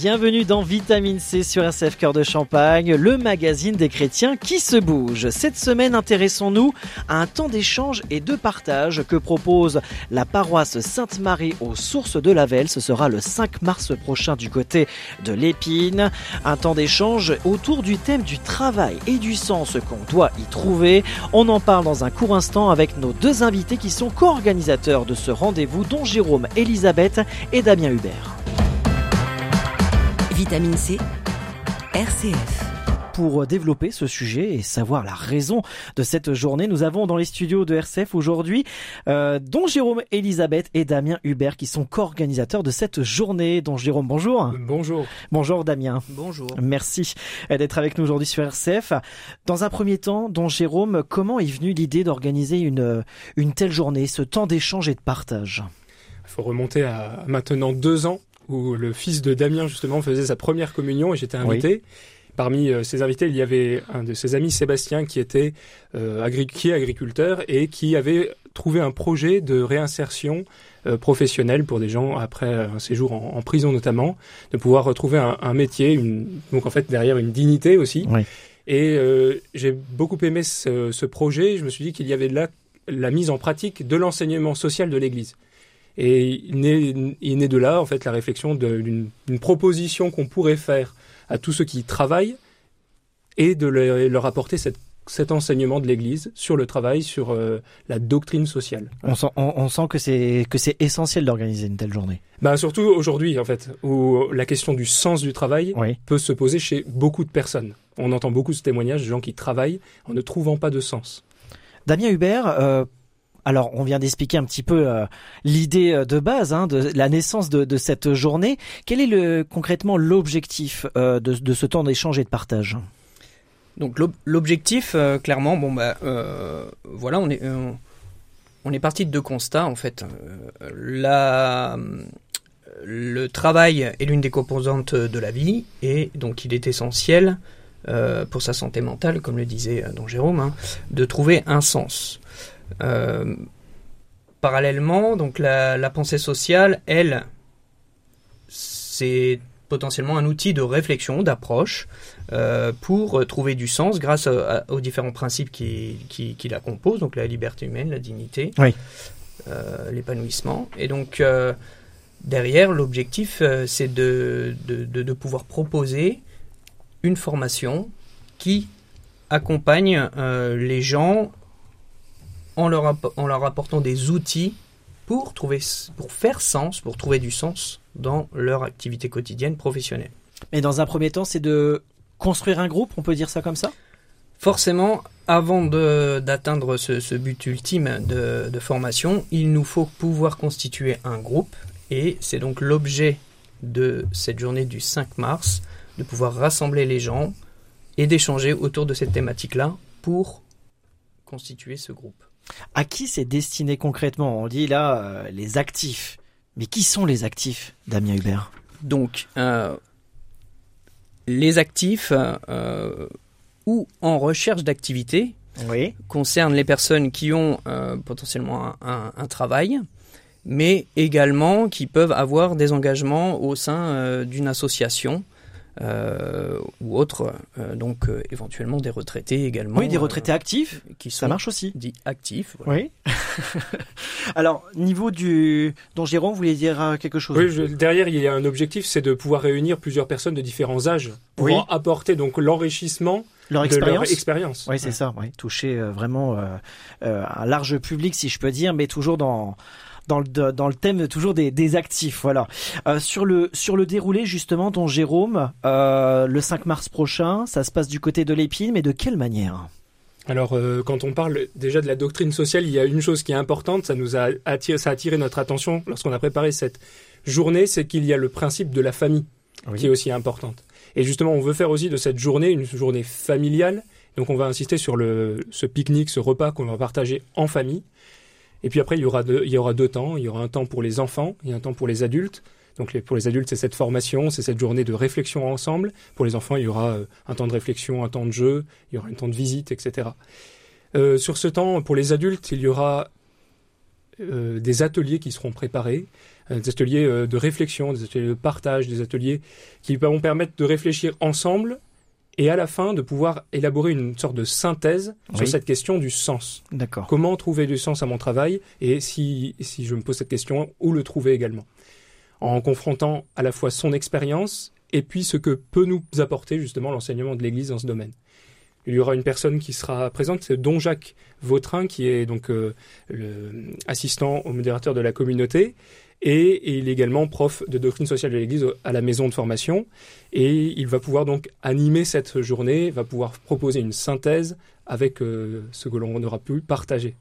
Bienvenue dans Vitamine C sur RCF Cœur de Champagne, le magazine des chrétiens qui se bouge. Cette semaine, intéressons-nous à un temps d'échange et de partage que propose la paroisse Sainte-Marie aux sources de la Velle. Ce sera le 5 mars prochain du côté de l'Épine. Un temps d'échange autour du thème du travail et du sens qu'on doit y trouver. On en parle dans un court instant avec nos deux invités qui sont co-organisateurs de ce rendez-vous, dont Jérôme Elisabeth et Damien Hubert. Vitamine C. RCF. Pour développer ce sujet et savoir la raison de cette journée, nous avons dans les studios de RCF aujourd'hui euh, dont Jérôme Elisabeth et Damien Hubert qui sont co-organisateurs de cette journée. Dont Jérôme, bonjour. Bonjour. Bonjour Damien. Bonjour. Merci d'être avec nous aujourd'hui sur RCF. Dans un premier temps, dont Jérôme, comment est venue l'idée d'organiser une, une telle journée, ce temps d'échange et de partage? Il faut remonter à maintenant deux ans où le fils de Damien justement faisait sa première communion et j'étais invité. Parmi euh, ses invités, il y avait un de ses amis, Sébastien, qui était euh, agri qui est agriculteur et qui avait trouvé un projet de réinsertion euh, professionnelle pour des gens après un séjour en, en prison notamment, de pouvoir retrouver un, un, métier, une, donc en fait derrière une dignité aussi. Oui. Et euh, j'ai beaucoup aimé ce, ce, projet. Je me suis dit qu'il y avait là la mise en pratique de l'enseignement social de l'Église. Et il naît, il naît de là, en fait, la réflexion d'une proposition qu'on pourrait faire à tous ceux qui travaillent et de leur, leur apporter cette cet enseignement de l'Église sur le travail, sur euh, la doctrine sociale. On sent, on, on sent que c'est que c'est essentiel d'organiser une telle journée. Bah surtout aujourd'hui en fait, où la question du sens du travail Oui. peut se poser chez beaucoup de personnes. On entend beaucoup de témoignages de gens qui travaillent en ne trouvant pas de sens. Damien Hubert, euh, alors, on vient d'expliquer un petit peu euh, l'idée de base hein, de la naissance de, cette journée. Quel est concrètement l'objectif euh, de, ce temps d'échange et de partage? Donc, l'objectif, euh, clairement, bon bah, voilà, on est on est parti de deux constats en fait. la le travail est l'une des composantes de la vie et donc il est essentiel pour sa santé mentale, comme le disait don Jérôme, hein, de trouver un sens. Euh, parallèlement, donc la, la, pensée sociale, elle, c'est potentiellement un outil de réflexion, d'approche, euh, pour trouver du sens grâce à, aux différents principes qui, qui, qui, la composent, donc la liberté humaine, la dignité, oui. euh, l'épanouissement. Et donc, euh, derrière, l'objectif, c'est de, de, de, de, pouvoir proposer une formation qui accompagne les gens en leur, en leur apportant des outils pour, trouver, pour faire sens, pour trouver du sens dans leur activité quotidienne professionnelle. Mais dans un premier temps, c'est de construire un groupe, on peut dire ça comme ça? Forcément, avant d'atteindre ce, ce, but ultime de, de, formation, il nous faut pouvoir constituer un groupe et c'est donc l'objet de cette journée du 5 mars, de pouvoir rassembler les gens et d'échanger autour de cette thématique-là pour constituer ce groupe. À qui c'est destiné concrètement? On dit là euh, les actifs. Mais qui sont les actifs, Damien Hubert? Donc, euh, les actifs euh, ou en recherche d'activité oui. concernent les personnes qui ont potentiellement un, un, un, travail, mais également qui peuvent avoir des engagements au sein d'une association euh, ou autres, euh, donc euh, éventuellement des retraités également. Oui, des retraités actifs, qui sont ça marche aussi. Dits actifs. Voilà. Oui. Alors, niveau du... dont Jérôme voulait dire quelque chose Oui, je, derrière, il y a un objectif, c'est de pouvoir réunir plusieurs personnes de différents âges pour oui. apporter donc l'enrichissement leur de expérience. leur expérience. Oui, c'est ouais. ça. Oui. Toucher euh, vraiment euh, un large public, si je peux dire, mais toujours dans dans le, dans le thème toujours des, des actifs. Voilà. Euh, sur, le, sur le déroulé, justement, dont Jérôme, euh, le 5 mars prochain, ça se passe du côté de l'épine, mais de quelle manière? Alors, euh, quand on parle déjà de la doctrine sociale, il y a une chose qui est importante, ça nous a attiré, ça a attiré notre attention lorsqu'on a préparé cette journée, c'est qu'il y a le principe de la famille oui. qui est aussi importante. Et justement, on veut faire aussi de cette journée une journée familiale. Donc, on va insister sur le, ce pique-nique, ce repas qu'on va partager en famille. Et puis après, il y, aura deux, il y aura deux temps. Il y aura un temps pour les enfants et un temps pour les adultes. Donc pour les adultes, c'est cette formation, c'est cette journée de réflexion ensemble. Pour les enfants, il y aura euh, un temps de réflexion, un temps de jeu, il y aura un temps de visite, etc. Euh, sur ce temps, pour les adultes, il y aura euh, des ateliers qui seront préparés, des ateliers de réflexion, des ateliers de partage, des ateliers qui vont permettre de réfléchir ensemble et à la fin de pouvoir élaborer une sorte de synthèse sur cette question du sens. D'accord. Comment trouver du sens à mon travail et si, si je me pose cette question, où le trouver également? En confrontant à la fois son expérience et puis ce que peut nous apporter justement l'enseignement de l'Église dans ce domaine. Il y aura une personne qui sera présente, c'est Don Jacques Vautrin, qui est donc euh, assistant au modérateur de la communauté, et, il est également prof de doctrine sociale de l'Église à la maison de formation. Et il va pouvoir donc animer cette journée, va pouvoir proposer une synthèse avec euh, ce que l'on aura pu partager.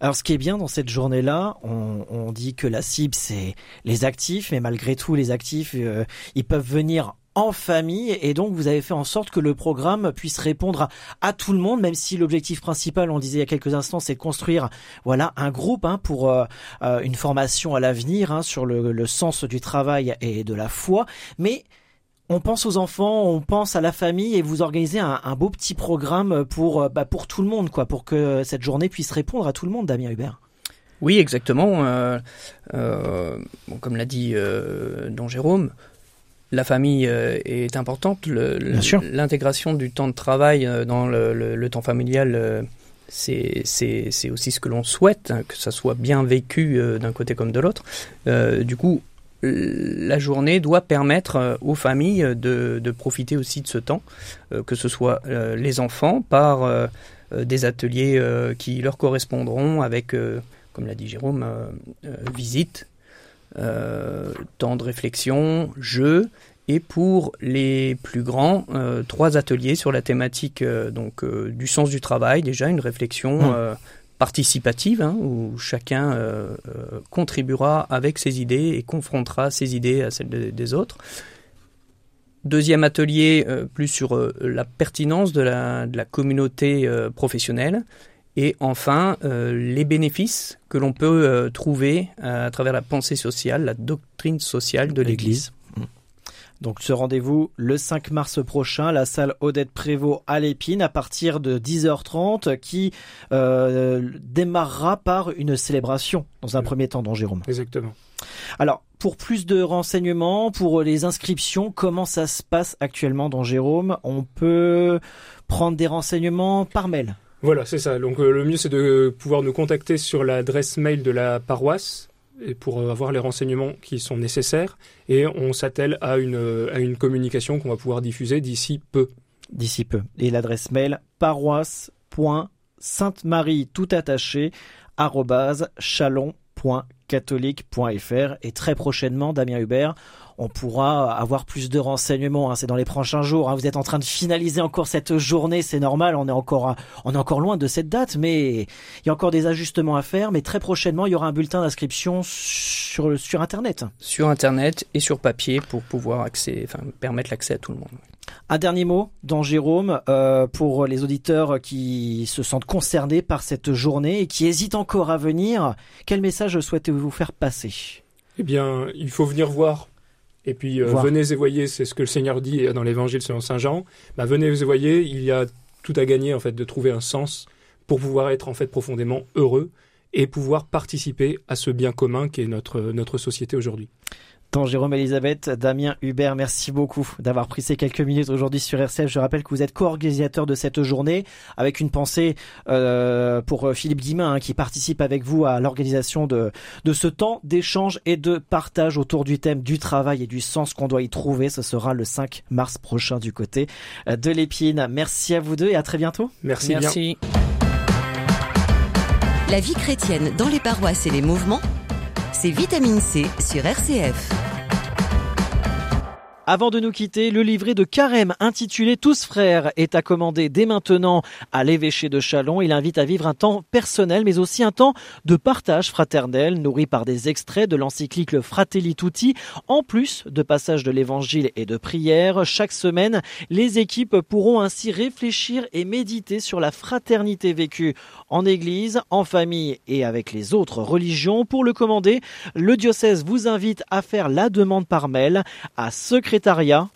Alors ce qui est bien dans cette journée-là, on, dit que la cible c'est les actifs, mais malgré tout les actifs, euh, ils peuvent venir en famille et donc vous avez fait en sorte que le programme puisse répondre à, tout le monde même si l'objectif principal on disait il y a quelques instants c'est construire voilà un groupe hein, pour euh, euh, une formation à l'avenir hein, sur le, sens du travail et de la foi mais on pense aux enfants, on pense à la famille et vous organisez un, beau petit programme pour euh, bah, pour tout le monde quoi, pour que cette journée puisse répondre à tout le monde, Damien Hubert. Oui, exactement. comme l'a dit Don Jérôme, la famille euh, est importante. L'intégration du temps de travail euh, dans le, temps familial, euh, c'est aussi ce que l'on souhaite, hein, que ça soit bien vécu d'un côté comme de l'autre. du coup, la journée doit permettre aux familles de, profiter aussi de ce temps, que ce soit les enfants par des ateliers qui leur correspondront avec, comme l'a dit Jérôme, visite, temps de réflexion, jeu, et pour les plus grands, euh, trois ateliers sur la thématique euh, donc du sens du travail, déjà une réflexion mmh. participative hein, où chacun contribuera avec ses idées et confrontera ses idées à celles des autres. Deuxième atelier, plus sur la pertinence de la, de la communauté professionnelle. Et enfin, euh, les bénéfices que l'on peut euh, trouver euh, à travers la pensée sociale, la doctrine sociale de l'Église. Mmh. Donc ce rendez-vous le 5 mars prochain, la salle Odette Prévost à l'Épine à partir de 10h30 qui démarrera par une célébration dans un premier temps, dans Jérôme. Exactement. Alors pour plus de renseignements, pour les inscriptions, comment ça se passe actuellement dans Jérôme? On peut prendre des renseignements par mail voilà, c'est ça. Donc euh, le mieux, c'est de pouvoir nous contacter sur l'adresse mail de la paroisse pour euh, avoir les renseignements qui sont nécessaires. Et on s'attelle à une, euh, à une communication qu'on va pouvoir diffuser d'ici peu. D'ici peu. Et l'adresse mail paroisse.sainte-marie tout attaché chalon.catholique.fr et très prochainement Damien Hubert on pourra avoir plus de renseignements. Hein. C'est dans les prochains jours. Hein. Vous êtes en train de finaliser encore cette journée, c'est normal. On est encore, on est encore loin de cette date, mais il y a encore des ajustements à faire. Mais très prochainement, il y aura un bulletin d'inscription sur internet. Sur internet et sur papier pour pouvoir accès, permettre l'accès à tout le monde. Un dernier mot dans Jérôme euh, pour les auditeurs qui se sentent concernés par cette journée et qui hésitent encore à venir. Quel message souhaitez-vous faire passer? Eh bien, il faut venir voir et puis euh, venez et voyez, c'est ce que le Seigneur dit dans l'Évangile selon Saint Jean. Bah, venez et voyez, il y a tout à gagner en fait de trouver un sens pour pouvoir être en fait profondément heureux et pouvoir participer à ce bien commun qui est notre notre société aujourd'hui. Jérôme Elisabeth, Damien Hubert, merci beaucoup d'avoir pris ces quelques minutes aujourd'hui sur RCF. Je rappelle que vous êtes co-organisateur de cette journée avec une pensée euh, pour Philippe Guimain hein, qui participe avec vous à l'organisation de, de ce temps d'échange et de partage autour du thème du travail et du sens qu'on doit y trouver. Ce sera le 5 mars prochain du côté de l'Épine. Merci à vous deux et à très bientôt. Merci. Merci. La vie chrétienne dans les paroisses et les mouvements c'est Vitamine C sur RCF. Avant de nous quitter, le livret de Carême intitulé Tous frères est à commander dès maintenant à l'évêché de Chalon. Il invite à vivre un temps personnel mais aussi un temps de partage fraternel nourri par des extraits de l'encyclique Fratelli Tutti en plus de passages de l'évangile et de prières. Chaque semaine, les équipes pourront ainsi réfléchir et méditer sur la fraternité vécue en église, en famille et avec les autres religions. Pour le commander, le diocèse vous invite à faire la demande par mail à secret secrétariat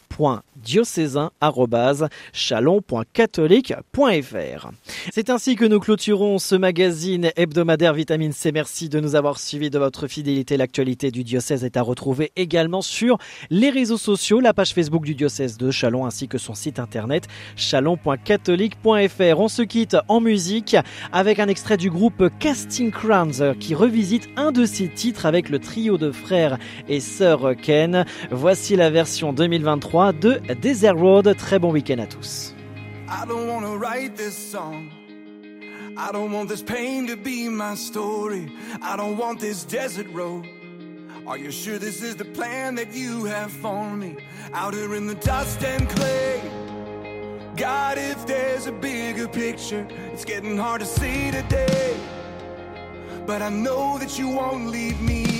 c'est ainsi que nous clôturons ce magazine hebdomadaire Vitamine C. Merci de nous avoir suivis de votre fidélité. L'actualité du diocèse est à retrouver également sur les réseaux sociaux, la page Facebook du diocèse de Chalon ainsi que son site internet chalon.catholique.fr. On se quitte en musique avec un extrait du groupe Casting Crowns qui revisite un de ses titres avec le trio de frères et sœurs Ken. Voici la version 2023 de Desert Road. Très bon week-end à tous. I don't want to write this song. I don't want this pain to be my story. I don't want this desert road. Are you sure this is the plan that you have for me? Out here in the dust and clay. God, if there's a bigger picture, it's getting hard to see today. But I know that you won't leave me